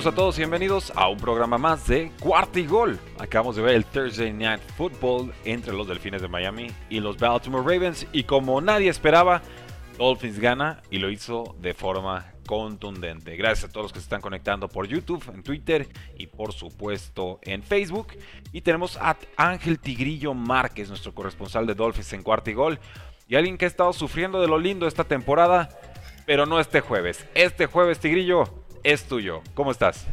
Saludos a todos y bienvenidos a un programa más de Cuarta y Gol. Acabamos de ver el Thursday Night Football entre los Delfines de Miami y los Baltimore Ravens y como nadie esperaba, Dolphins gana y lo hizo de forma contundente. Gracias a todos los que se están conectando por YouTube, en Twitter y por supuesto en Facebook. Y tenemos a Ángel Tigrillo Márquez, nuestro corresponsal de Dolphins en Cuarta y Gol. Y alguien que ha estado sufriendo de lo lindo esta temporada, pero no este jueves. Este jueves, Tigrillo, es tuyo. ¿Cómo estás?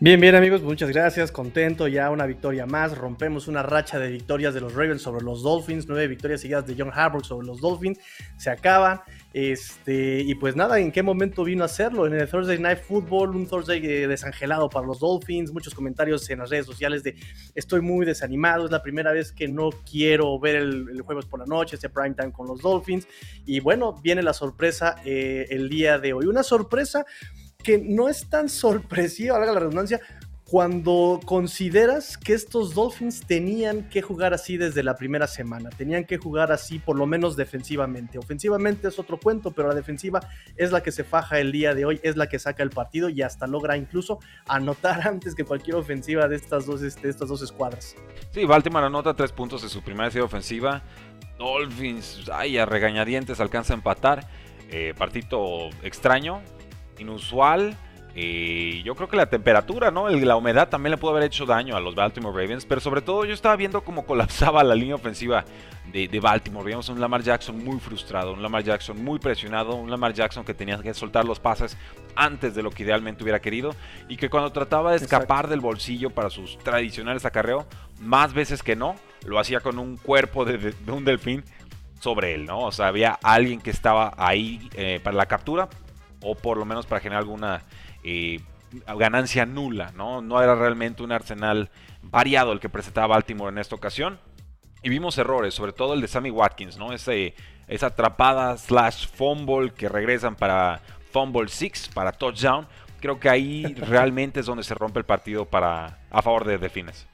Bien, bien amigos, muchas gracias, contento, ya una victoria más, rompemos una racha de victorias de los Ravens sobre los Dolphins, nueve victorias seguidas de John Harbaugh sobre los Dolphins, se acaban, este, y pues nada, ¿en qué momento vino a hacerlo? En el Thursday Night Football, un Thursday eh, desangelado para los Dolphins, muchos comentarios en las redes sociales de estoy muy desanimado, es la primera vez que no quiero ver el, el jueves por la noche, ese prime time con los Dolphins, y bueno, viene la sorpresa eh, el día de hoy, una sorpresa que no es tan sorpresiva, valga la redundancia, cuando consideras que estos Dolphins tenían que jugar así desde la primera semana, tenían que jugar así por lo menos defensivamente. Ofensivamente es otro cuento, pero la defensiva es la que se faja el día de hoy, es la que saca el partido y hasta logra incluso anotar antes que cualquier ofensiva de estas dos, este, estas dos escuadras. Sí, Baltimore anota tres puntos en su primera serie ofensiva. Dolphins, ay, a regañadientes alcanza a empatar. Eh, partido extraño, inusual. Y yo creo que la temperatura, ¿no? la humedad también le pudo haber hecho daño a los Baltimore Ravens. Pero sobre todo yo estaba viendo cómo colapsaba la línea ofensiva de, de, Baltimore. Veíamos un Lamar Jackson muy frustrado, un Lamar Jackson muy presionado, un Lamar Jackson que tenía que soltar los pases antes de lo que idealmente hubiera querido. Y que cuando trataba de escapar Exacto. del bolsillo para sus tradicionales acarreo, más veces que no, lo hacía con un cuerpo de, de, de un delfín sobre él, ¿no? O sea, había alguien que estaba ahí eh, para la captura, o por lo menos para generar alguna eh, ganancia nula, ¿no? No era realmente un arsenal variado el que presentaba Baltimore en esta ocasión. Y vimos errores, sobre todo el de Sammy Watkins, ¿no? Ese, esa atrapada slash fumble que regresan para fumble 6, para touchdown. Creo que ahí realmente es donde se rompe el partido para, a favor de Delfines.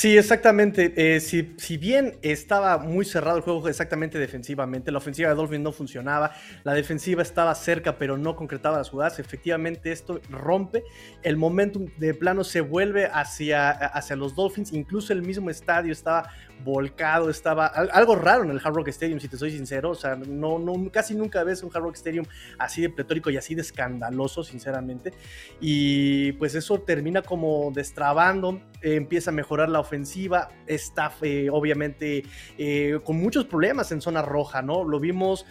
Sí, exactamente. Eh, si, si, bien estaba muy cerrado el juego exactamente defensivamente, la ofensiva de Dolphins no funcionaba, la defensiva estaba cerca pero no concretaba las jugadas, efectivamente esto rompe, el momentum de plano se vuelve hacia, hacia los Dolphins, incluso el mismo estadio estaba volcado, estaba algo raro en el Hard Rock Stadium, si te soy sincero, o sea, no, no, casi nunca ves un Hard Rock Stadium así de pletórico y así de escandaloso, sinceramente, y pues eso termina como destrabando, empieza a mejorar la ofensiva, está eh, obviamente eh, con muchos problemas en zona roja, ¿no? Lo vimos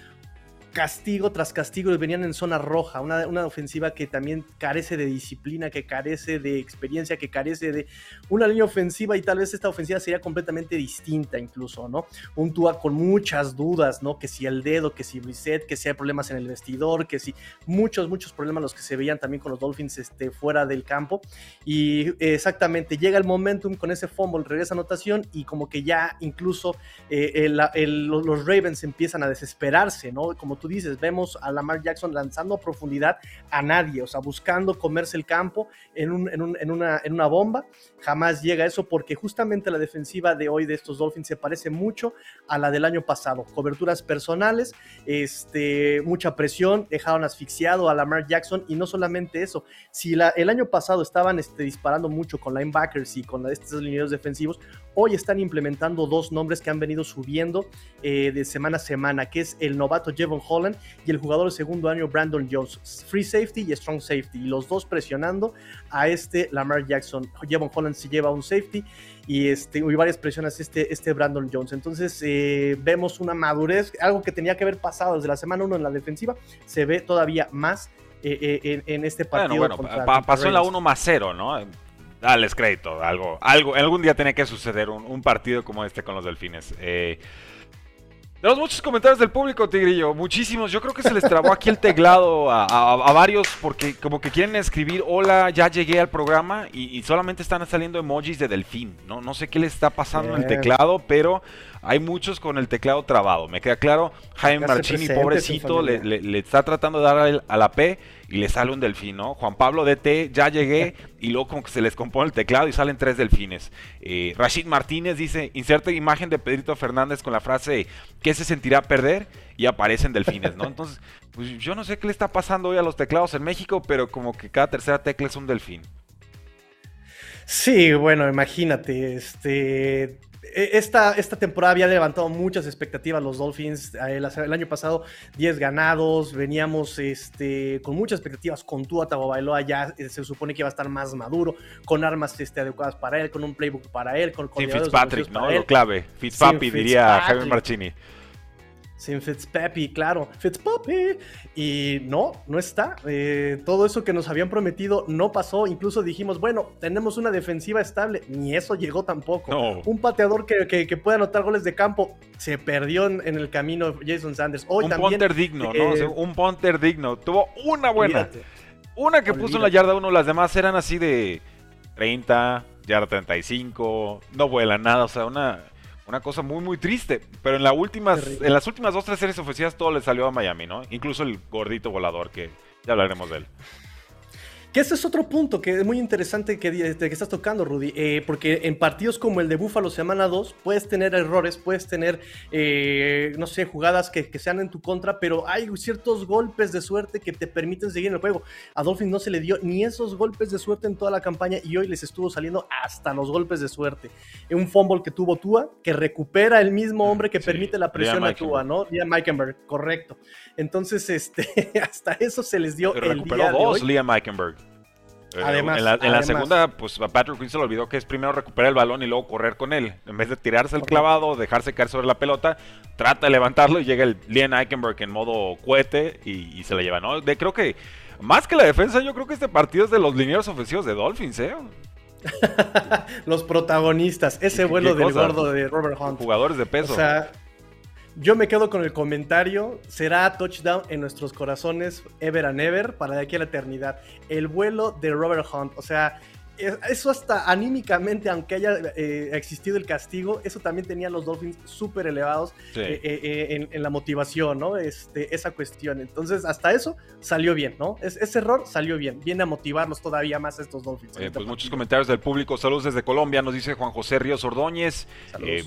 castigo tras castigo venían en zona roja, una, una, ofensiva que también carece de disciplina, que carece de experiencia, que carece de una línea ofensiva y tal vez esta ofensiva sería completamente distinta incluso, ¿no? Un Tua con muchas dudas, ¿no? Que si el dedo, que si reset, que si hay problemas en el vestidor, que si muchos, muchos problemas los que se veían también con los Dolphins este, fuera del campo y exactamente llega el momentum con ese fumble, regresa anotación y como que ya incluso eh, los Ravens empiezan a desesperarse, ¿no? Como tú dices, vemos a Lamar Jackson lanzando a profundidad a nadie, o sea, buscando comerse el campo en, un, en, un, en, una, bomba. Jamás llega eso porque justamente la defensiva de hoy de estos Dolphins se parece mucho a la del año pasado. Coberturas personales, este, mucha presión, dejaron asfixiado a Lamar Jackson y no solamente eso, si el año pasado estaban este, disparando mucho con linebackers y con estos lineros defensivos, hoy están implementando dos nombres que han venido subiendo eh, de semana a semana, que es el novato Jevon Holland y el jugador de segundo año Brandon Jones, free safety y strong safety, y los dos presionando a este Lamar Jackson. Jevon Holland se lleva un safety y, este, y varias presiones este, este Brandon Jones. Entonces eh, vemos una madurez, algo que tenía que haber pasado desde la semana 1 en la defensiva, se ve todavía más eh, eh, en, en, este partido. Bueno, bueno pa pasó en la 1 más 0, ¿no? Dales crédito, algo, algo, algún día tiene que suceder un, un partido como este con los Delfines. Eh, tenemos muchos comentarios del público, Tigrillo. Muchísimos. Yo creo que se les trabó aquí el teclado a, a, a varios porque como que quieren escribir hola, ya llegué al programa y, y, solamente están saliendo emojis de delfín. No, no sé qué les está pasando en el teclado, pero hay muchos con el teclado trabado. Me queda claro, Jaime Marchini, pobrecito, le, está tratando de dar a la P y le sale un delfín, ¿no? Juan Pablo DT, ya llegué y luego como que se les compone el teclado y salen tres delfines. Eh, Rashid Martínez dice, inserte imagen de Pedrito Fernández con la frase, ¿qué se sentirá perder? Y aparecen delfines, ¿no? Entonces, pues yo no sé qué le está pasando hoy a los teclados en México, pero como que cada tercera tecla es un delfín. Sí, bueno, imagínate, este esta, esta temporada había levantado muchas expectativas los Dolphins. El, año pasado 10 ganados, veníamos este, con muchas expectativas con Tua Tagovailoa, ya eh, se supone que iba a estar más maduro, con armas este, adecuadas para él, con un playbook para él, con, con Fitzpatrick, ¿no? Lo clave, Fitzpapi, diría Javier Marchini. Sin Fitzpapi, claro, Fitzpapi. Y no, no está. Eh, todo eso que nos habían prometido no pasó. Incluso dijimos, bueno, tenemos una defensiva estable. Ni eso llegó tampoco. Un pateador que, que, pueda anotar goles de campo se perdió en, el camino Jason Sanders. Hoy un punter digno, ¿no? Eh, un punter digno. Tuvo una buena. Una que puso en la yarda uno, las demás eran así de 30, yarda 35, no vuela nada, o sea, una una cosa muy, muy triste. Pero en, la últimas, en las últimas dos, tres series ofensivas todo le salió a Miami, ¿no? Incluso el gordito volador, que ya hablaremos de él. Que ese es otro punto que es muy interesante que, que estás tocando, Rudy, eh, porque en partidos como el de Búfalo semana 2 puedes tener errores, puedes tener, eh, no sé, jugadas que, sean en tu contra, pero hay ciertos golpes de suerte que te permiten seguir en el juego. A Dolphins no se le dio ni esos golpes de suerte en toda la campaña y hoy les estuvo saliendo hasta los golpes de suerte. Un fumble que tuvo Tua, que recupera el mismo hombre que permite la presión a Tua, ¿no? Liam Meikenberg, correcto. Entonces, este, hasta eso se les dio. el recuperó dos, Liam Meikenberg. Eh, además, en la, segunda, pues a Patrick Quinn se le olvidó que es primero recuperar el balón y luego correr con él. En vez de tirarse el clavado, dejarse caer sobre la pelota, trata de levantarlo y llega el Liam Eichenberg en modo cohete y, se la lleva. ¿no? De, creo que, más que la defensa, yo creo que este partido es de los linieros ofensivos de Dolphins, ¿eh? los protagonistas, ese vuelo del gordo de Robert Hunt. Jugadores de peso. O sea, yo me quedo con el comentario, será touchdown en nuestros corazones ever and ever para de aquí a la eternidad. El vuelo de Robert Hunt, o sea, eso hasta anímicamente, aunque haya eh, existido el castigo, eso también tenía los Dolphins súper elevados eh, eh, en, la motivación, ¿no? Este, esa cuestión. Entonces, hasta eso salió bien, ¿no? ese error salió bien. Viene a motivarlos todavía más a estos Dolphins. pues muchos comentarios del público. Saludos desde Colombia, nos dice Juan José Ríos Ordóñez.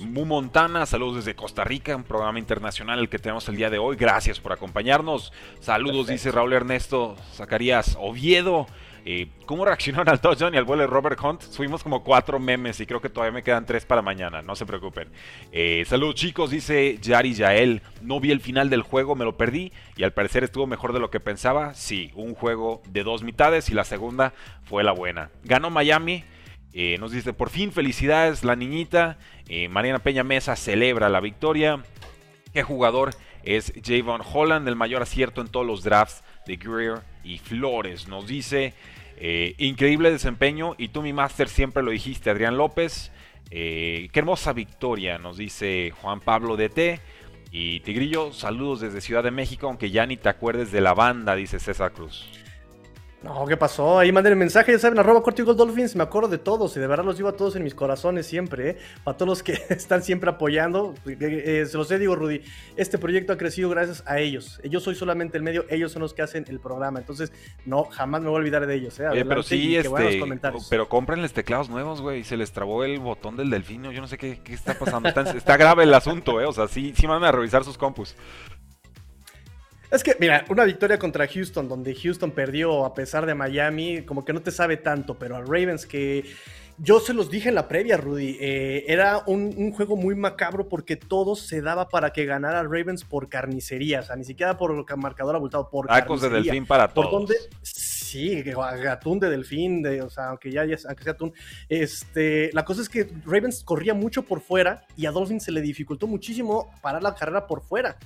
Mu Montana, saludos desde Costa Rica, un programa internacional el que tenemos el día de hoy. Gracias por acompañarnos. Saludos, dice Raúl Ernesto Zacarías Oviedo. Eh, ¿Cómo reaccionaron al touchdown y al vuelo de Robert Hunt? Subimos como cuatro memes y creo que todavía me quedan tres para mañana, no se preocupen. Eh, saludos chicos, dice Yari Yael. No vi el final del juego, me lo perdí y al parecer estuvo mejor de lo que pensaba. Sí, un juego de dos mitades y la segunda fue la buena. Ganó Miami. Eh, nos dice, por fin, felicidades, la niñita. Mariana Peña Mesa celebra la victoria. ¿Qué jugador es Javon Holland? El mayor acierto en todos los drafts de Greer y Flores. Nos dice eh, increíble desempeño y tú mi máster siempre lo dijiste, Adrián López. Eh, qué hermosa victoria, nos dice Juan Pablo DT. Y Tigrillo, saludos desde Ciudad de México, aunque ya ni te acuerdes de la banda, dice César Cruz. No, ¿qué pasó? Ahí manden el mensaje, ya saben, arroba Cortigo Dolphins, me acuerdo de todos y de verdad los digo a todos en mis corazones siempre, ¿eh? Para todos los que están siempre apoyando, eh, eh, se los he digo, Rudy, este proyecto ha crecido gracias a ellos. Yo soy solamente el medio, ellos son los que hacen el programa, entonces no, jamás me voy a olvidar de ellos, ¿eh? pero sí, este, pero cómprenles teclados nuevos, güey, se les trabó el botón del delfino, yo no sé qué, está pasando, está, grave el asunto, ¿eh? O sea, sí, sí van a revisar sus compus. Es que, mira, una victoria contra Houston, donde Houston perdió a pesar de Miami, como que no te sabe tanto, pero a Ravens que yo se los dije en la previa, Rudy, eh, era un, juego muy macabro porque todo se daba para que ganara Ravens por carnicería, o sea, ni siquiera por marcador abultado, por Tacos de delfín para todos. Sí, atún de delfín, de, o sea, aunque ya, aunque sea atún. Este, la cosa es que Ravens corría mucho por fuera y a Dolphins se le dificultó muchísimo parar la carrera por fuera.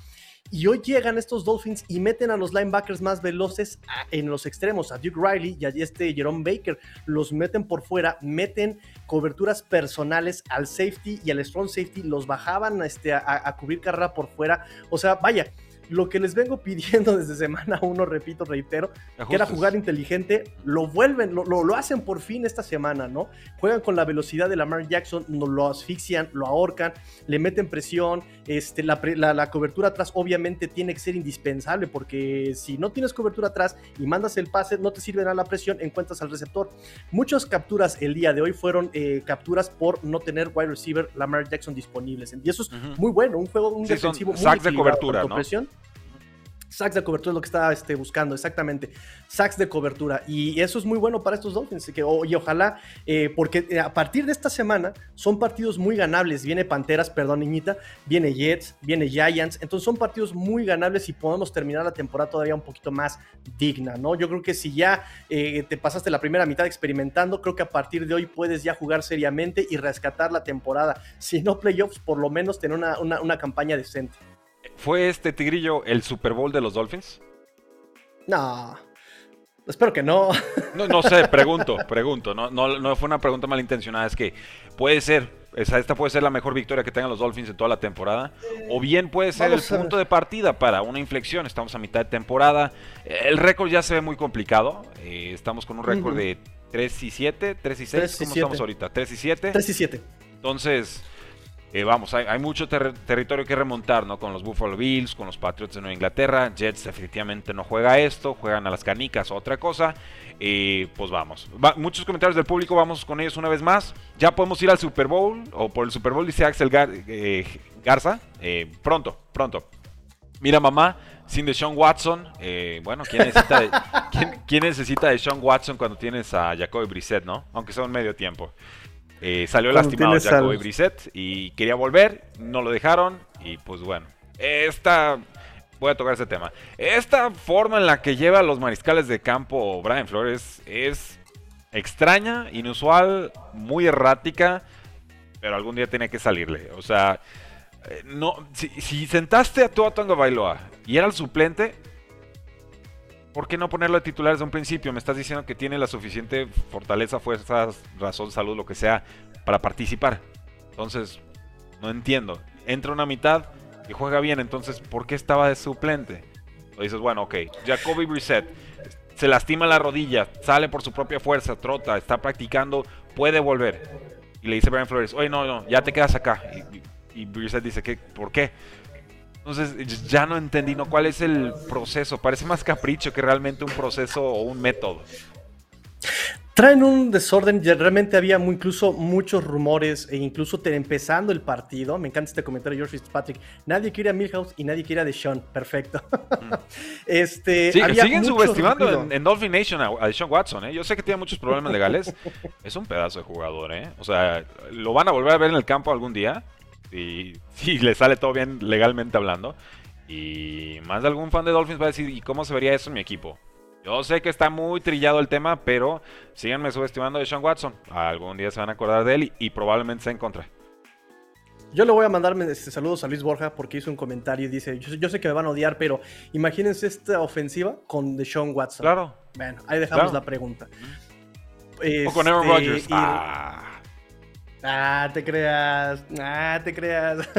Y hoy llegan estos Dolphins y meten a los linebackers más veloces en los extremos, a Duke Riley y a este Jerome Baker. Los meten por fuera, meten coberturas personales al safety y al strong safety, los bajaban este, a, a cubrir carrera por fuera. O sea, vaya, lo que les vengo pidiendo desde semana uno, repito, reitero, que era jugar inteligente, lo vuelven, lo, lo, hacen por fin esta semana, ¿no? Juegan con la velocidad de Lamar Jackson, lo asfixian, lo ahorcan, le meten presión, este, la, la, cobertura atrás obviamente tiene que ser indispensable porque si no tienes cobertura atrás y mandas el pase, no te sirve nada la presión, encuentras al receptor. Muchas capturas el día de hoy fueron eh, capturas por no tener wide receiver Lamar Jackson disponibles. Y eso es muy bueno, un juego, un defensivo muy de cobertura, ¿no? presión Sacks de cobertura es lo que estaba este, buscando, exactamente. Sacks de cobertura. Y eso es muy bueno para estos Dolphins. Que, y ojalá, eh, porque eh, a partir de esta semana son partidos muy ganables. Viene Panteras, perdón, niñita. Viene Jets, viene Giants. Entonces son partidos muy ganables y podemos terminar la temporada todavía un poquito más digna, ¿no? Yo creo que si ya eh, te pasaste la primera mitad experimentando, creo que a partir de hoy puedes ya jugar seriamente y rescatar la temporada. Si no playoffs, por lo menos tener una, una campaña decente. ¿Fue este tigrillo el Super Bowl de los Dolphins? No. Espero que no. No, no sé, pregunto, pregunto. No, no, fue una pregunta malintencionada. Es que puede ser, esta puede ser la mejor victoria que tengan los Dolphins en toda la temporada. O bien puede ser el punto de partida para una inflexión. Estamos a mitad de temporada. El récord ya se ve muy complicado. Eh, estamos con un récord de 3 y 7, 3 y 6. ¿Cómo estamos ahorita? 3 y 7. 3 y 7. Entonces, eh, vamos, hay, mucho territorio que remontar, ¿no? Con los Buffalo Bills, con los Patriots de Nueva Inglaterra. Jets definitivamente no juega esto, juegan a las canicas, otra cosa. Eh, pues vamos. muchos comentarios del público, vamos con ellos una vez más. Ya podemos ir al Super Bowl, o por el Super Bowl, dice Axel eh, Garza. pronto, pronto. Mira, mamá, sin Deshaun Watson. bueno, ¿quién necesita, de, ¿quién, necesita de Sean Watson cuando tienes a Jacoby Brissett, no? Aunque sea un medio tiempo. Eh, salió lastimado Jacoby Brissett y quería volver, no lo dejaron y pues bueno, esta voy a tocar ese tema. Esta forma en la que lleva a los mariscales de campo Brian Flores es extraña, inusual, muy errática, pero algún día tiene que salirle. O sea, eh, no, si, sentaste a Tua Tonga Bailoa y era el suplente, ¿por qué no ponerlo de titular desde un principio? Me estás diciendo que tiene la suficiente fortaleza, fuerza, razón, salud, lo que sea, para participar. Entonces, no entiendo. Entra una mitad y juega bien, entonces, ¿por qué estaba de suplente? O dices, bueno, ok, Jacoby Brissett se lastima la rodilla, sale por su propia fuerza, trota, está practicando, puede volver. Y le dice Brian Flores, oye, no, no, ya te quedas acá. Y, y Brissett dice, ¿qué? ¿por qué? Entonces ya no entendí ¿no? cuál es el proceso. Parece más capricho que realmente un proceso o un método. Traen un desorden, realmente había incluso muchos rumores, e incluso empezando el partido, me encanta este comentario de George Fitzpatrick, nadie quiere a Milhouse y nadie quiere a Deshaun, perfecto. Mm. este, siguen subestimando en, Dolphin Nation a, Deshaun Watson, ¿eh? yo sé que tiene muchos problemas legales, es un pedazo de jugador, ¿eh? o sea, lo van a volver a ver en el campo algún día, y si le sale todo bien legalmente hablando. Y más de algún fan de Dolphins va a decir, ¿y cómo se vería eso en mi equipo? Yo sé que está muy trillado el tema, pero síganme subestimando de Sean Watson. Algún día se van a acordar de él y, probablemente se en contra. Yo le voy a mandarme este, saludos a Luis Borja porque hizo un comentario y dice, yo, sé que me van a odiar, pero imagínense esta ofensiva con Deshaun Watson. Claro. Bueno, ahí dejamos la pregunta. o con Aaron este, Rodgers. Ah. Ah, te creas. Ah, te creas.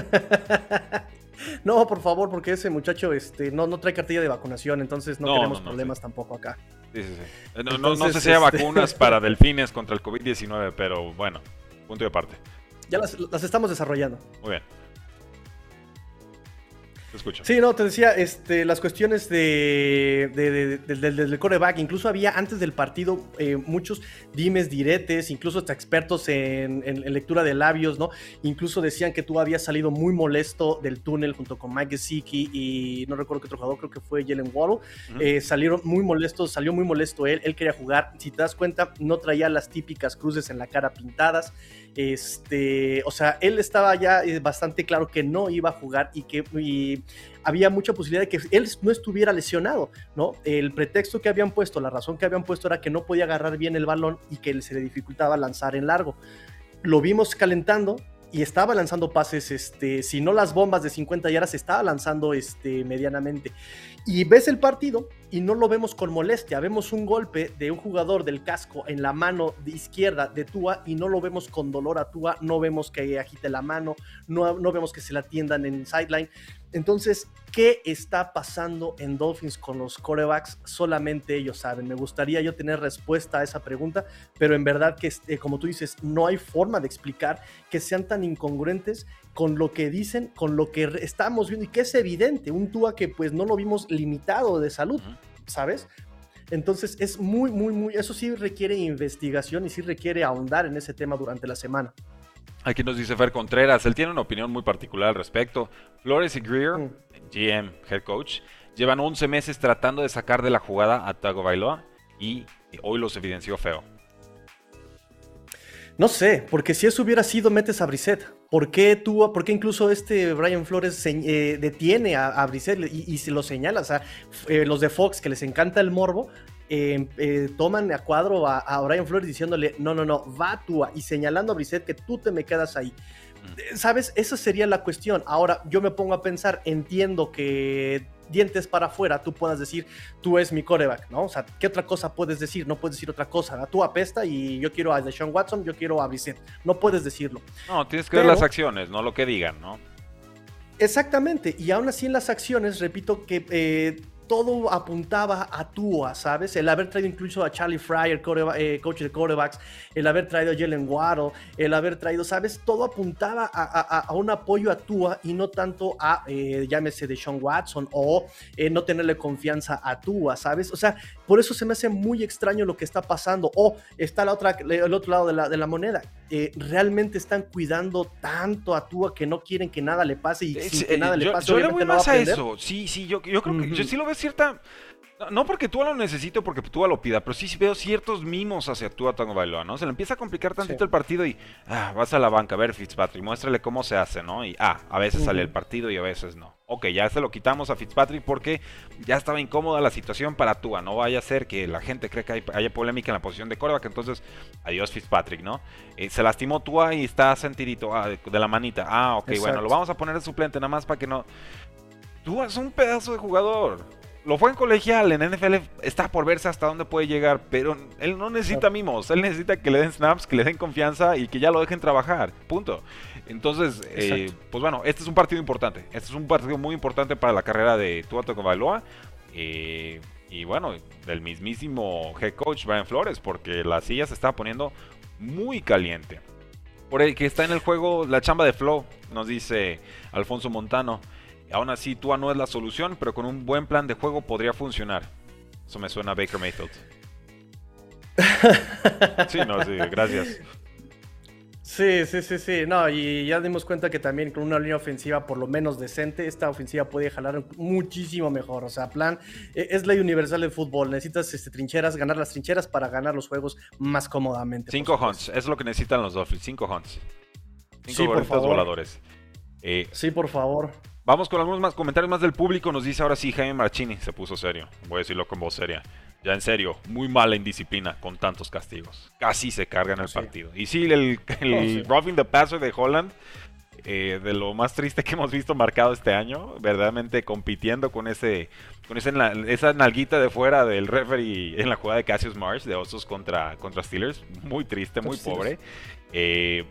no, por favor, porque ese muchacho este, no, no trae cartilla de vacunación, entonces no, queremos problemas tampoco acá. Sí, sí, sí. No, sé si hay este vacunas para delfines contra el COVID-19, pero bueno, punto de parte. Ya las, las estamos desarrollando. Muy bien escucho. Sí, no, te decía, este, las cuestiones de, del coreback, incluso había antes del partido eh, muchos dimes, diretes, incluso hasta expertos en, lectura de labios, ¿no? Incluso decían que tú habías salido muy molesto del túnel junto con Mike Gesicki y no recuerdo qué otro jugador, creo que fue Jalen Waddle. Eh, salieron muy molestos, salió muy molesto él, él quería jugar. Si te das cuenta, no traía las típicas cruces en la cara pintadas. Este, o sea, él estaba ya eh, bastante claro que no iba a jugar y que había mucha posibilidad de que él no estuviera lesionado, ¿no? El pretexto que habían puesto, la razón que habían puesto era que no podía agarrar bien el balón y que se le dificultaba lanzar en largo. Lo vimos calentando, y estaba lanzando pases, este, si no las bombas de 50 yardas, estaba lanzando este, medianamente. Y ves el partido y no lo vemos con molestia. Vemos un golpe de un jugador del casco en la mano de izquierda de Tua y no lo vemos con dolor a Tua, no vemos que agite la mano, no, no vemos que se la tiendan en sideline. Entonces, ¿qué está pasando en Dolphins con los corebacks? Solamente ellos saben. Me gustaría yo tener respuesta a esa pregunta, pero en verdad que, este, como tú dices, no hay forma de explicar que sean tan incongruentes con lo que dicen, con lo que estamos viendo y que es evidente. Un Tua que pues no lo vimos limitado de salud, ¿sabes? Entonces es muy, muy, muy, eso sí requiere investigación y sí requiere ahondar en ese tema durante la semana. Aquí nos dice Fer Contreras, él tiene una opinión muy particular al respecto. Flores y Greer, GM, head coach, llevan 11 meses tratando de sacar de la jugada a Tago Bailoa y hoy los evidenció feo. No sé, porque si eso hubiera sido metes a Brissett. ¿Por qué tú, por qué incluso este Brian Flores eh, detiene a, a Brissett y, se lo señala? O sea, eh, los de Fox que les encanta el morbo, Em, eh, toman a cuadro a, a, Brian Flores diciéndole, no, no, no, va tú y señalando a Brissett que tú te me quedas ahí. Mm. ¿Sabes? Esa sería la cuestión. Ahora yo me pongo a pensar, entiendo que dientes para afuera tú puedas decir, tú es mi coreback, ¿no? O sea, ¿qué otra cosa puedes decir? No puedes decir otra cosa. Tú apesta y yo quiero a Deshaun Watson, yo quiero a Brissett. No puedes decirlo. No, tienes que ver las acciones, no lo que digan, ¿no? Exactamente, y aún así en las acciones, repito que eh, todo apuntaba a Tua, ¿sabes? El haber traído incluso a Charlie Fryer, eh, coach de quarterbacks, el haber traído a Jalen Waddle, el haber traído, ¿sabes? Todo apuntaba a, un apoyo a Tua y no tanto a, eh, llámese de Sean Watson o eh, no tenerle confianza a Tua, ¿sabes? O sea, por eso se me hace muy extraño lo que está pasando. O está la otra, el otro lado de la, de la moneda. realmente están cuidando tanto a Tua que no quieren que nada le pase y que nada le pase. Yo le voy más a, eso. Sí, sí, yo, yo creo que yo sí lo veo cierta. No porque Tua lo necesite porque Tua lo pida, pero sí veo ciertos mimos hacia Tua Tango Bailoa, ¿no? Se le empieza a complicar tantito el partido y ah, vas a la banca, a ver Fitzpatrick, muéstrale cómo se hace, ¿no? Y ah, a veces sale el partido y a veces no. Ok, ya se lo quitamos a Fitzpatrick porque ya estaba incómoda la situación para Tua. No vaya a ser que la gente cree que hay, haya polémica en la posición de coreback, entonces adiós Fitzpatrick, ¿no? Eh, se lastimó Tua y está sentidito ah, de, la manita. Ah, ok, bueno, lo vamos a poner de suplente nada más para que no... Tua es un pedazo de jugador lo fue en colegial, en NFL está por verse hasta dónde puede llegar, pero él no necesita mimos, él necesita que le den snaps, que le den confianza y que ya lo dejen trabajar, punto. Entonces, eh, pues bueno, este es un partido importante, este es un partido muy importante para la carrera de Tua Tagovailoa eh, y bueno, del mismísimo head coach Brian Flores, porque la silla se está poniendo muy caliente. Por el que está en el juego la chamba de Flow, nos dice Alfonso Montano. Aún así, Tua no es la solución, pero con un buen plan de juego podría funcionar. Eso me suena a Baker Mayfield. sí, no, sí, gracias. Sí, sí, sí, sí. No, y ya dimos cuenta que también con una línea ofensiva por lo menos decente, esta ofensiva puede jalar muchísimo mejor. O sea, plan, e, es ley universal del fútbol. Necesitas este, trincheras, ganar las trincheras para ganar los juegos más cómodamente. Cinco hunts, es lo que necesitan los Dolphins. Cinco hunts. Cinco sí, por favor. voladores. Eh, sí, por favor. Vamos con algunos más comentarios más del público. Nos dice ahora sí Jaime Marchini. Se puso serio. Voy a decirlo con voz seria. Ya en serio, muy mala indisciplina con tantos castigos. Casi se carga en el partido. Y sí, el, el oh, roughing the passer de Holland, eh, de lo más triste que hemos visto marcado este año, verdaderamente compitiendo con ese con ese, esa nalguita de fuera del referee en la jugada de Cassius Marsh de Osos contra, contra Steelers. Muy triste, muy pobre. Eh,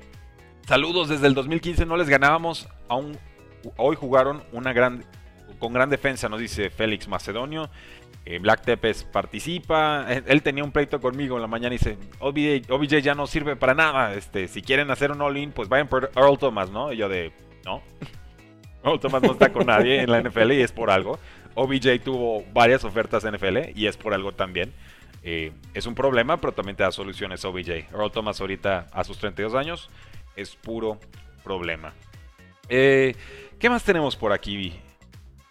saludos desde el 2015, no les ganábamos a un hoy jugaron una gran, con gran defensa, nos dice Félix Macedonio. Eh, Black Tepes participa. Él, tenía un pleito conmigo en la mañana y dice: OBJ, ya no sirve para nada. Este, si quieren hacer un all-in, pues vayan por Earl Thomas, ¿no? Y yo de: No. Earl Thomas no está con nadie en la NFL y es por algo. OBJ tuvo varias ofertas en NFL y es por algo también. Eh, es un problema, pero también te da soluciones OBJ. Earl Thomas ahorita a sus 32 años es puro problema. Eh, ¿Qué más tenemos por aquí?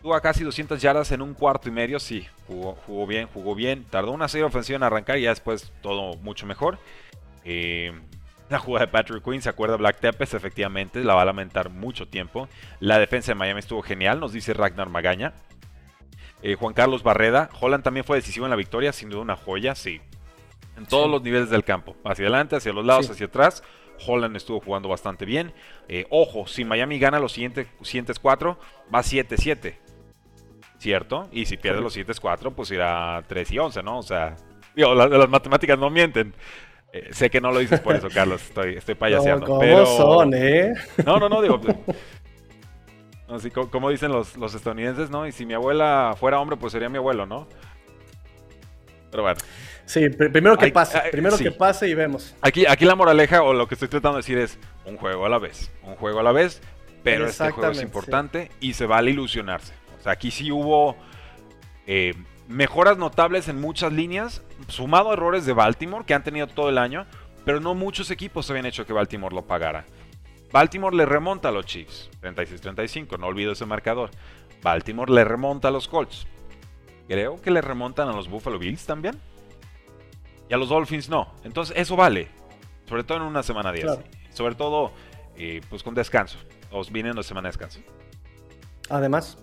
Tuvo casi 200 yardas en un cuarto y medio. Sí, jugó, bien, jugó bien. Tardó una serie ofensiva en arrancar y ya después todo mucho mejor. Eh, la jugada de Patrick Quinn, ¿se acuerda? Black Tepes, efectivamente, la va a lamentar mucho tiempo. La defensa de Miami estuvo genial, nos dice Ragnar Magaña. Eh, Juan Carlos Barreda, Holland también fue decisivo en la victoria, sin duda una joya, sí. En todos los niveles del campo, hacia adelante, hacia los lados, hacia atrás. Holland estuvo jugando bastante bien. Eh, ojo, si Miami gana los siguientes, siguientes cuatro, va 7-7. cierto. Y si pierde los siguientes cuatro, pues irá 3 y 11, ¿no? O sea, digo, las matemáticas no mienten. Eh, sé que no lo dices por eso, Carlos. Estoy, estoy payaseando. ¿Cómo pero... son, eh? No, no, no, digo. Así como, dicen los, los, estadounidenses, ¿no? Y si mi abuela fuera hombre, pues sería mi abuelo, ¿no? Pero bueno. Sí, primero que pase, primero que pase y vemos. Aquí, aquí la moraleja o lo que estoy tratando de decir es un juego a la vez, un juego a la vez, pero este juego es importante y se vale ilusionarse. O sea, aquí sí hubo eh, mejoras notables en muchas líneas, sumado a errores de Baltimore que han tenido todo el año, pero no muchos equipos habían hecho que Baltimore lo pagara. Baltimore le remonta a los Chiefs, 36-35, no olvido ese marcador. Baltimore le remonta a los Colts. Creo que le remontan a los Buffalo Bills también. Y a los Dolphins no. Entonces eso vale. Sobre todo en una semana 10. Sobre todo eh, pues con descanso. Os vienen una semana de descanso. Además,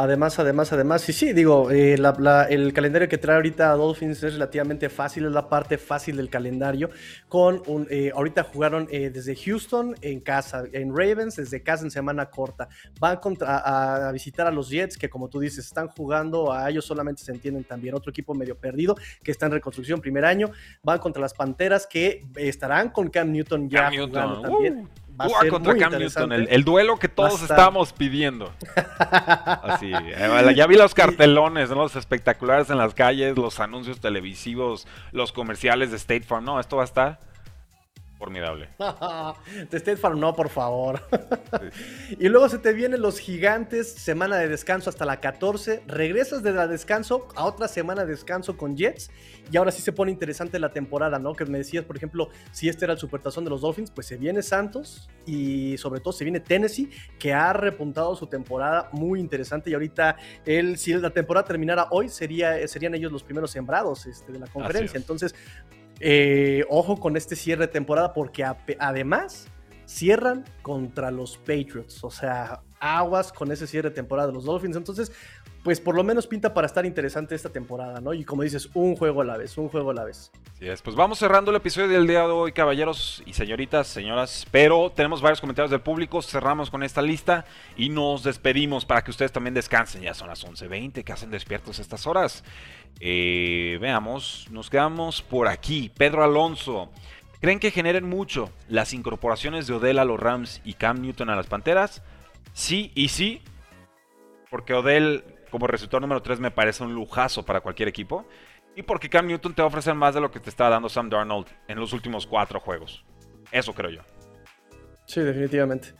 Además, además, además, y sí, digo, eh, el calendario que trae ahorita Dolphins es relativamente fácil, es la parte fácil del calendario. Con un, eh, ahorita jugaron eh, desde Houston en casa, en Ravens desde casa en semana corta. Van contra, a, visitar a los Jets, que como tú dices, están jugando, a ellos solamente se entienden también. Otro equipo medio perdido que está en reconstrucción primer año. Van contra las Panteras que estarán con Cam Newton ya jugando también. Uh contra Cam Newton, el, duelo que todos estamos pidiendo. Así, eh, ya vi los cartelones, los espectaculares en las calles, los anuncios televisivos, los comerciales de State Farm. No, esto va a estar Formidable. de State Farm, no, por favor. y luego se te vienen los gigantes, semana de descanso hasta la 14. Regresas de la descanso a otra semana de descanso con Jets. Y ahora sí se pone interesante la temporada, ¿no? Que me decías, por ejemplo, si este era el supertazón de los Dolphins, pues se viene Santos y sobre todo se viene Tennessee, que ha repuntado su temporada muy interesante. Y ahorita, él, si la temporada terminara hoy, sería, serían ellos los primeros sembrados este, de la conferencia. Entonces, eh, ojo con este cierre de temporada porque además cierran contra los Patriots. O sea, aguas con ese cierre de temporada de los Dolphins. Entonces, pues por lo menos pinta para estar interesante esta temporada, ¿no? Y como dices, un juego a la vez, un juego a la vez. Sí, es. Pues vamos cerrando el episodio del día de hoy, caballeros y señoritas, señoras. Pero tenemos varios comentarios del público, cerramos con esta lista y nos despedimos para que ustedes también descansen. Ya son las 11.20, que hacen despiertos estas horas. Eh, veamos, nos quedamos por aquí. Pedro Alonso. ¿Creen que generen mucho las incorporaciones de Odell a los Rams y Cam Newton a las Panteras? Sí y sí, porque Odell como receptor número 3 me parece un lujazo para cualquier equipo. Y porque Cam Newton te va a ofrecer más de lo que te está dando Sam Darnold en los últimos cuatro juegos. Eso creo yo. Sí, definitivamente.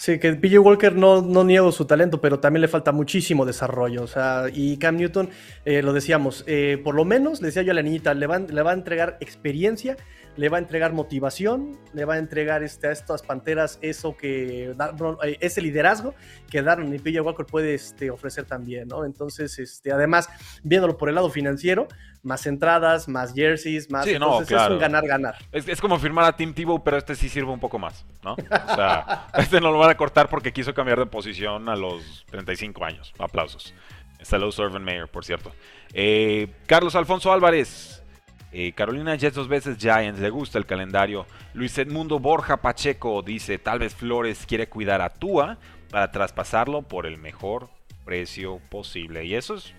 Sí, que PJ Walker no, no niego su talento, pero también le falta muchísimo desarrollo. O sea, y Cam Newton, eh, lo decíamos, eh, por lo menos, le decía yo a la niñita, le, le va a entregar experiencia le va a entregar motivación, le va a entregar este, a estas panteras eso que eh, ese liderazgo que Darren y Pilla Walker puede este, ofrecer también, ¿no? Entonces, este, además, viéndolo por el lado financiero, más entradas, más jerseys, más. Sí, no, es un ganar-ganar. Es, como firmar a Tim Tebow, pero este sí sirve un poco más, ¿no? O sea, este no lo van a cortar porque quiso cambiar de posición a los 35 años. Aplausos. Saludos, Irvin Mayer, por cierto. Eh, Carlos Alfonso Álvarez. Eh, Carolina Jets dos veces Giants, le gusta el calendario. Luis Edmundo Borja Pacheco dice, tal vez Flores quiere cuidar a Tua para traspasarlo por el mejor precio posible. Y eso es,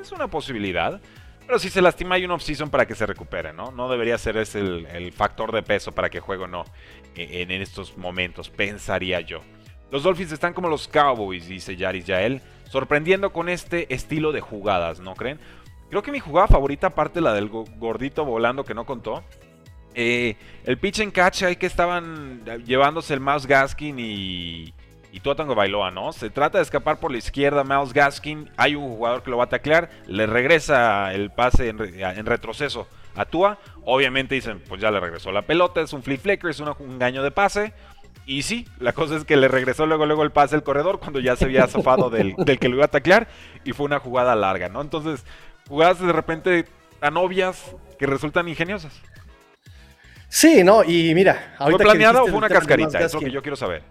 es una posibilidad. Pero si se lastima hay un off-season para que se recupere, ¿no? No debería ser ese el, factor de peso para que juegue o no e, en, estos momentos, pensaría yo. Los Dolphins están como los Cowboys, dice Yaris Yael, sorprendiendo con este estilo de jugadas, ¿no creen? Creo que mi jugada favorita, aparte la del gordito volando que no contó, eh, el pitch en catch ahí que estaban llevándose el Mouse Gaskin y, y Tuatango Bailoa, ¿no? Se trata de escapar por la izquierda Mouse Gaskin, hay un jugador que lo va a taclear, le regresa el pase en, retroceso a Tua, obviamente dicen, pues ya le regresó la pelota, es un flip flicker, es un engaño de pase, y sí, la cosa es que le regresó luego, luego el pase al corredor cuando ya se había zafado del, del, que lo iba a taclear y fue una jugada larga, ¿no? Entonces, jugadas de repente tan obvias que resultan ingeniosas. Sí, no, y mira, ¿Fue planeada o fue una cascarita? Es lo que yo quiero saber.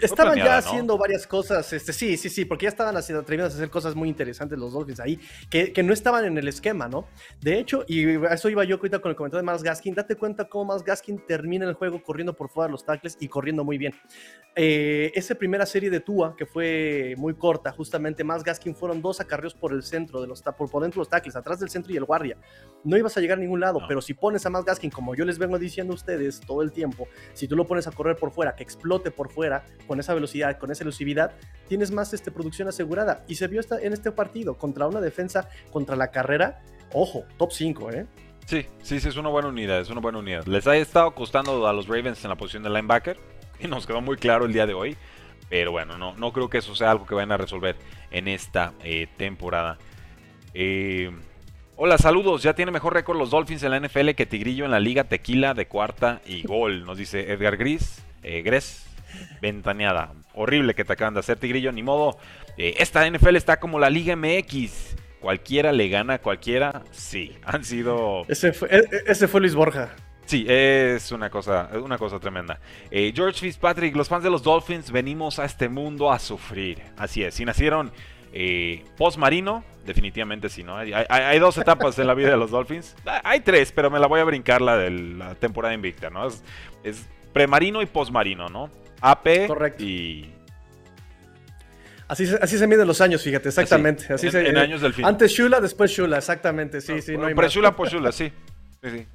Estaban ya haciendo varias cosas, este, sí, sí, sí, porque ya estaban haciendo, atrevidos a hacer cosas muy interesantes los Dolphins ahí, que, que, no estaban en el esquema, ¿no? De hecho, y eso iba yo ahorita con el comentario de Miles Gaskin, date cuenta cómo Miles Gaskin termina el juego corriendo por fuera de los tackles y corriendo muy bien. Eh, esa primera serie de Tua, que fue muy corta, justamente Miles Gaskin fueron dos acarreos por el centro, de los, por, por dentro de los tackles, atrás del centro y el guardia. No ibas a llegar a ningún lado, pero si pones a Miles Gaskin, como yo les vengo diciendo a ustedes todo el tiempo, si tú lo pones a correr por fuera, que explote por fuera, con esa velocidad, con esa elusividad, tienes más este, producción asegurada. Y se vio esta, en este partido contra una defensa, contra la carrera, ojo, top 5, ¿eh? Sí, sí, sí, es una buena unidad, es una buena unidad. Les ha estado costando a los Ravens en la posición de linebacker y nos quedó muy claro el día de hoy. Pero bueno, no, no creo que eso sea algo que vayan a resolver en esta eh, temporada. Eh, hola, saludos. Ya tiene mejor récord los Dolphins en la NFL que Tigrillo en la Liga Tequila de cuarta y gol. Nos dice Edgar Gris. Eh, Gres, ventaneada. Horrible que te acaban de hacer, Tigrillo. Ni modo. Eh, esta NFL está como la Liga MX. Cualquiera le gana a cualquiera. Sí, han sido. Ese fue, e, e, ese fue Luis Borja. Sí, es una cosa, una cosa tremenda. Eh, George Fitzpatrick, los fans de los Dolphins venimos a este mundo a sufrir. Así es, si nacieron eh, post-marino, definitivamente sí, ¿no? Hay, dos etapas en la vida de los Dolphins. Ah, hay tres, pero me la voy a brincar la de la temporada invicta, ¿no? Es, es premarino y postmarino, ¿no? AP Correcto. y... Así se, así se miden los años, fíjate, exactamente. Así en, se, en años del fin. Antes Shula, después Shula, exactamente, sí, sí. No, pre Shula, post Shula, sí. Sí, sí.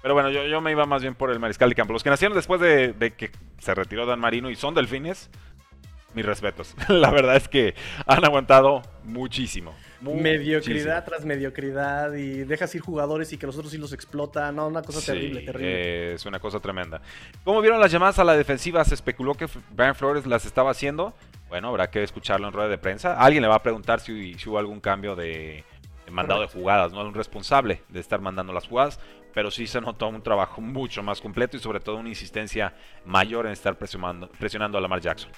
Pero bueno, yo, yo, me iba más bien por el mariscal de campo. Los que nacieron después de, de, que se retiró Dan Marino y son delfines, mis respetos. La verdad es que han aguantado muchísimo. mediocridad tras mediocridad y dejas ir jugadores y que los otros sí los explotan. No, una cosa terrible, terrible. es una cosa tremenda. ¿Cómo vieron las llamadas a la defensiva? Se especuló que Brian Flores las estaba haciendo. Bueno, habrá que escucharlo en rueda de prensa. Alguien le va a preguntar si, si hubo algún cambio de, de mandado de jugadas, no un responsable de estar mandando las jugadas, pero sí se notó un trabajo mucho más completo y sobre todo una insistencia mayor en estar presionando, presionando a Lamar Jackson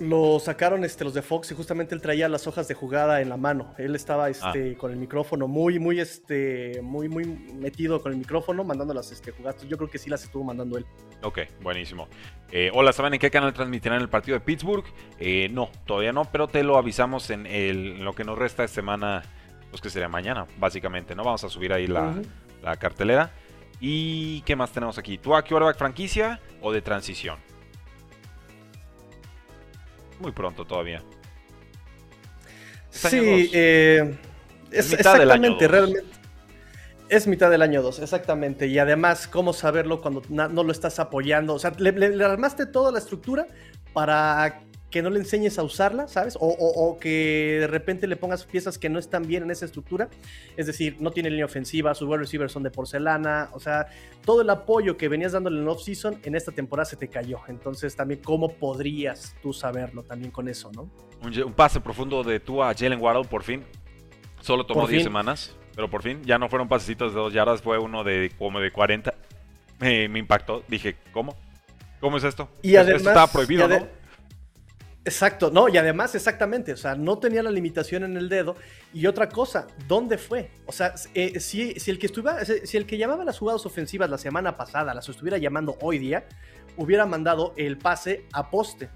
lo sacaron este, los de Fox y justamente él traía las hojas de jugada en la mano. Él estaba este, ah. con el micrófono muy, muy, este, muy, muy metido con el micrófono, mandando las este, jugadas. Yo creo que sí las estuvo mandando él. Ok, buenísimo. Eh, hola, ¿saben en qué canal transmitirán el partido de Pittsburgh? Eh, no, todavía no, pero te lo avisamos en, el, lo que nos resta de semana, pues que sería mañana, básicamente, ¿no? Vamos a subir ahí la, la cartelera. ¿Y qué más tenemos aquí? ¿Tú a qué franquicia o de transición? Muy pronto todavía. sí, eh, es, exactamente, realmente. Es mitad del año 2, exactamente. Y además, ¿cómo saberlo cuando no lo estás apoyando? O sea, le, le, armaste toda la estructura para que no le enseñes a usarla, ¿sabes? O, que de repente le pongas piezas que no están bien en esa estructura. Es decir, no tiene línea ofensiva, sus wide receivers son de porcelana. O sea, todo el apoyo que venías dándole en off-season en esta temporada se te cayó. Entonces, también, ¿cómo podrías tú saberlo también con eso, no? Un, pase profundo de tú a Jalen Waddle, por fin. Solo tomó 10 semanas, pero por fin. Ya no fueron pasecitos de dos yardas, fue uno de como de 40. me impactó. Dije, ¿cómo? ¿Cómo es esto? Y además, esto estaba prohibido, ¿no? Exacto, no, y además exactamente, o sea, no tenía la limitación en el dedo. Y otra cosa, ¿dónde fue? O sea, eh, si, el que estuviera, si el que llamaba las jugadas ofensivas la semana pasada las estuviera llamando hoy día, hubiera mandado el pase a poste.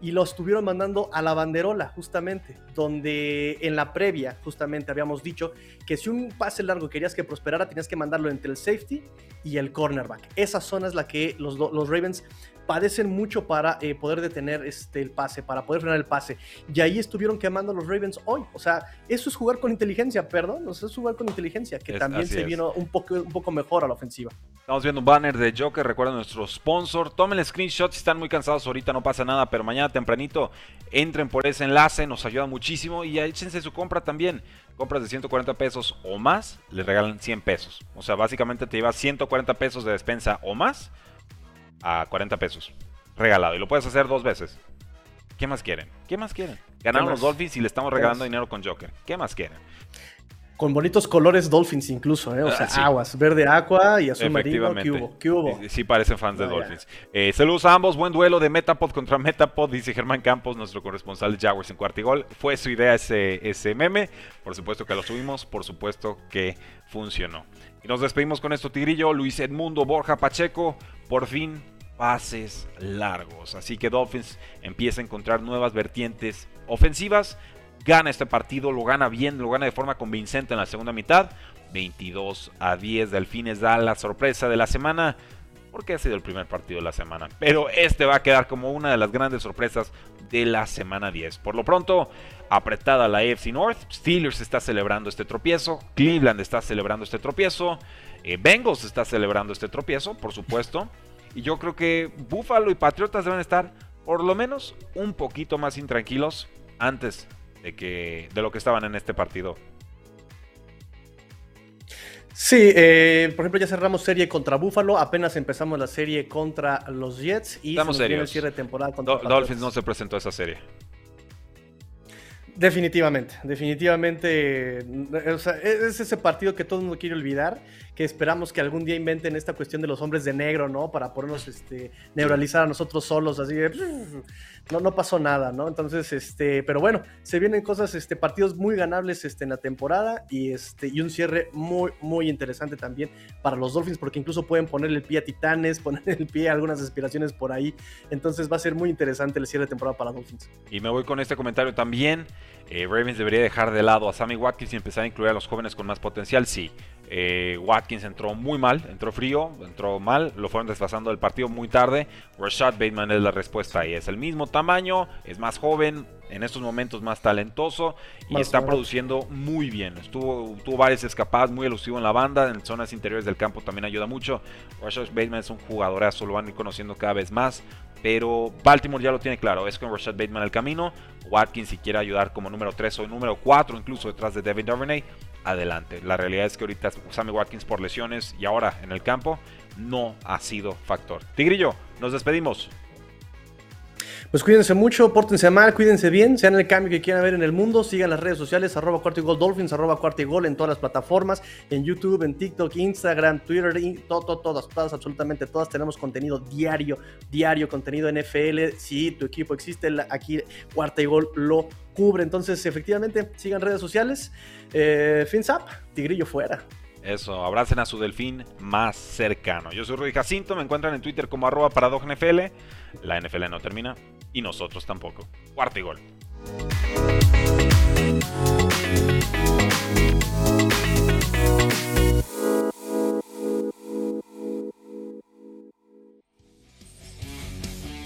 Y lo estuvieron mandando a la banderola, justamente, donde en la previa, justamente habíamos dicho que si un pase largo querías que prosperara, tenías que mandarlo entre el safety y el cornerback. Esa zona es la que los, los Ravens padecen mucho para eh, poder detener este, el pase, para poder frenar el pase. Y ahí estuvieron quemando los Ravens hoy. O sea, eso es jugar con inteligencia, perdón, eso es jugar con inteligencia, que también se vino un poco, un poco mejor a la ofensiva. Estamos viendo un banner de Joker, recuerden nuestro sponsor. Tomen el screenshot si están muy cansados ahorita, no pasa nada, pero mañana tempranito entren por ese enlace, nos ayuda muchísimo y échense su compra también. Compras de 140 pesos o más, les regalan 100 pesos. O sea, básicamente te llevas 140 pesos de despensa o más a 40 pesos. Regalado. Y lo puedes hacer dos veces. ¿Qué más quieren? ¿Qué más quieren? Ganaron los Dolphins y le estamos regalando dinero con Joker. ¿Qué más quieren? Con bonitos colores Dolphins incluso, ¿eh? O sea, ah, aguas, verde aqua y azul marino. ¿Qué hubo? ¿Qué hubo? Sí, parecen fans de Dolphins. Eh, saludos a ambos. Buen duelo de Metapod contra Metapod, dice Germán Campos, nuestro corresponsal de Jaguars en Cuartigol. Fue su idea ese, ese meme. Por supuesto que lo subimos. Por supuesto que funcionó. Y nos despedimos con esto, Tigrillo. Luis Edmundo, Borja Pacheco. Por fin pases largos. Así que Dolphins empieza a encontrar nuevas vertientes ofensivas. Gana este partido, lo gana bien, lo gana de forma convincente en la segunda mitad. 22 a 10 Delfines da la sorpresa de la semana porque ha sido el primer partido de la semana. Pero este va a quedar como una de las grandes sorpresas de la semana 10. Por lo pronto, apretada la AFC North, Steelers está celebrando este tropiezo, Cleveland está celebrando este tropiezo, eh, Bengals está celebrando este tropiezo, por supuesto. Y yo creo que Buffalo y Patriotas deben estar por lo menos un poquito más intranquilos antes de, que, de lo que estaban en este partido Sí, eh, por ejemplo, ya cerramos serie contra Buffalo, apenas empezamos la serie contra los Jets y Estamos se el cierre de temporada contra Dolphins no se presentó a esa serie. Definitivamente, definitivamente. es ese partido que todo el mundo quiere olvidar, que esperamos que algún día inventen esta cuestión de los hombres de negro, ¿no? Para podernos este, neuralizar a nosotros solos, así de. No, no pasó nada, ¿no? Entonces, este, pero bueno, se vienen cosas, este, partidos muy ganables este, en la temporada y, este, y un cierre muy, muy interesante también para los Dolphins, porque incluso pueden ponerle el pie a Titanes, poner el pie a algunas aspiraciones por ahí. Entonces va a ser muy interesante el cierre de temporada para Dolphins. Y me voy con este comentario también. Eh, Ravens debería dejar de lado a Sammy Watkins y empezar a incluir a los jóvenes con más potencial. Sí, eh, Watkins entró muy mal, entró frío, entró mal, lo fueron desfasando del partido muy tarde. Rashad Bateman es la respuesta ahí. Es el mismo tamaño, es más joven, en estos momentos más talentoso y está produciendo muy bien. Estuvo, tuvo varias escapadas, muy elusivo en la banda, en zonas interiores del campo también ayuda mucho. Rashad Bateman es un jugadorazo, lo van a ir conociendo cada vez más. Pero Baltimore ya lo tiene claro, es con Rashad Bateman el camino. Watkins si quiere ayudar como número 3 o número 4 incluso detrás de Devin Duvernay, adelante. La realidad es que ahorita Sammy Watkins por lesiones y ahora en el campo no ha sido factor. Tigrillo, nos despedimos. Pues cuídense mucho, pórtense mal, cuídense bien, sean el cambio que quieran ver en el mundo, sigan las redes sociales, arroba cuarto y gol dolphins, arroba cuarto y gol en todas las plataformas, en YouTube, en TikTok, Instagram, Twitter, todo, todas, todas, absolutamente todas, tenemos contenido diario, diario, contenido NFL, si tu equipo existe, aquí cuarta y gol lo cubre, entonces efectivamente sigan redes sociales, eh, fins tigrillo fuera. Eso, abracen a su delfín más cercano. Yo soy Rudy Jacinto, me encuentran en Twitter como arroba NFL. La NFL no termina y nosotros tampoco. Cuarto y gol.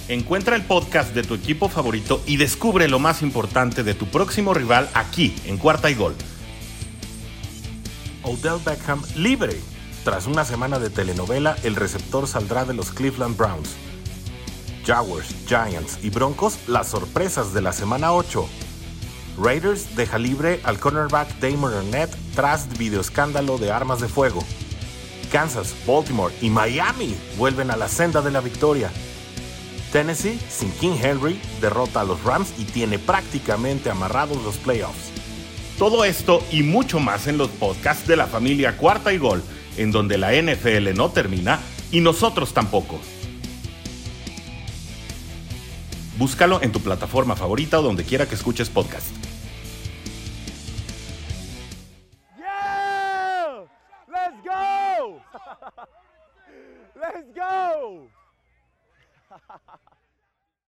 Encuentra el podcast de tu equipo favorito y descubre lo más importante de tu próximo rival aquí en Cuarta y Gol. Odell Beckham libre. Tras una semana de telenovela, el receptor saldrá de los Cleveland Browns. Jaguars, Giants y Broncos las sorpresas de la semana 8. Raiders deja libre al cornerback Damon Arnett tras videoescándalo de armas de fuego. Kansas, Baltimore y Miami vuelven a la senda de la victoria. Tennessee, sin King Henry, derrota a los Rams y tiene prácticamente amarrados los playoffs. Todo esto y mucho más en los podcasts de la familia Cuarta y Gol, en donde la NFL no termina y nosotros tampoco. Búscalo en tu plataforma favorita o donde quiera que escuches podcast.